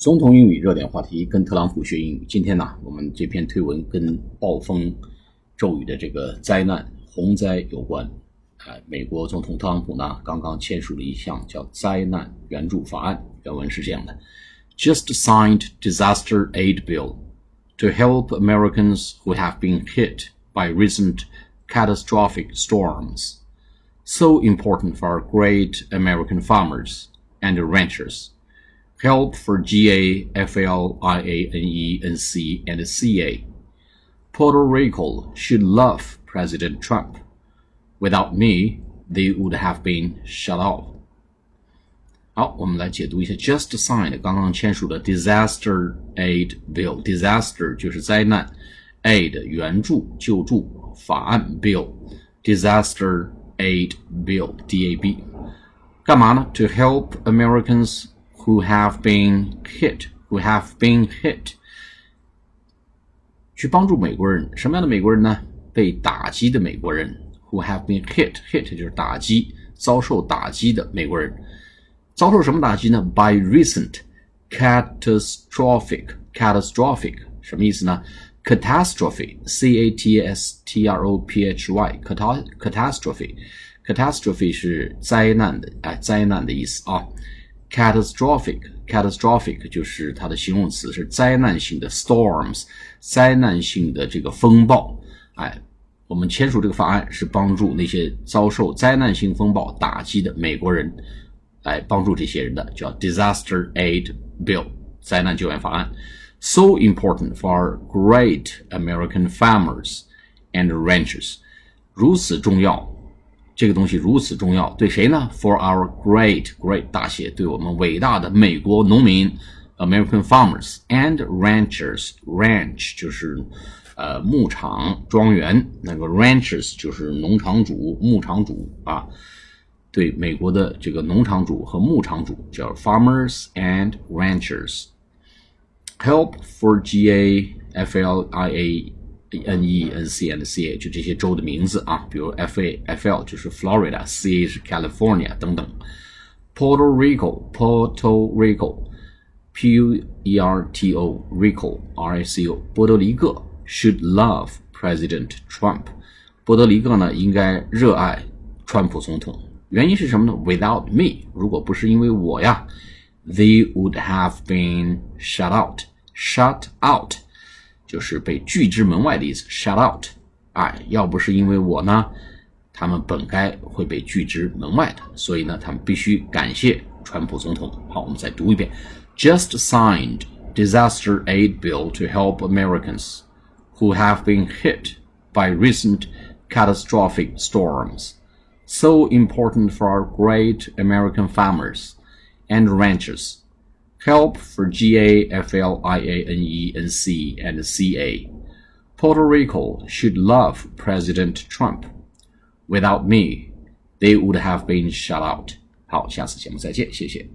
总统英语热点话题，跟特朗普学英语。今天呢，我们这篇推文跟暴风骤雨的这个灾难洪灾有关。啊，美国总统特朗普呢，刚刚签署了一项叫灾难援助法案。原文是这样的：Just signed disaster aid bill to help Americans who have been hit by recent catastrophic storms. So important for our great American farmers and ranchers. Help for GA, FLIA, NE, NC, and CA. Puerto Rico should love President Trump. Without me, they would have been shut off. 好，我们来解读一下 just signed 刚刚签署的 disaster aid bill。disaster 就是灾难，aid 援助救助法案 bill。disaster aid bill DAB 干嘛呢？To help Americans who have been hit, who have been hit，去帮助美国人，什么样的美国人呢？被打击的美国人，who have been hit，hit 就是打击，遭受打击的美国人，遭受什么打击呢？By recent catastrophic，catastrophic 什么意思呢？catastrophe，c a t s t r o p h y，catastrophe，catastrophe 是灾难的，哎，灾难的意思啊。 Catastrophic，catastrophic 就是它的形容词，是灾难性的 storms，灾难性的这个风暴。哎，我们签署这个法案是帮助那些遭受灾难性风暴打击的美国人，来帮助这些人的，叫 disaster aid bill，灾难救援法案。So important for great American farmers and ranchers，如此重要。这个东西如此重要，对谁呢？For our great great 大写，对我们伟大的美国农民，American farmers and ranchers。Ranch 就是呃牧场庄园，那个 ranchers 就是农场主、牧场主啊。对美国的这个农场主和牧场主叫 farmers and ranchers。Help for G A F L I A。N E N C and C A 就这些州的名字啊，比如 F A F L 就是 Florida，C A 是 California 等等。Puerto Rico，Puerto Rico，P U E R T O Rico R I C O 波多黎各 should love President Trump。波多黎各呢应该热爱川普总统，原因是什么呢？Without me，如果不是因为我呀，they would have been shut out，shut out。 就是被拒之门外的意思，shut out。哎，要不是因为我呢，他们本该会被拒之门外的。所以呢，他们必须感谢川普总统。好，我们再读一遍：Just signed disaster aid bill to help Americans who have been hit by recent catastrophic storms. So important for our great American farmers and ranchers help for GA, FLIA, NE, NC, and CA. Puerto Rico should love President Trump. Without me, they would have been shut out. 好，下次节目再见，谢谢。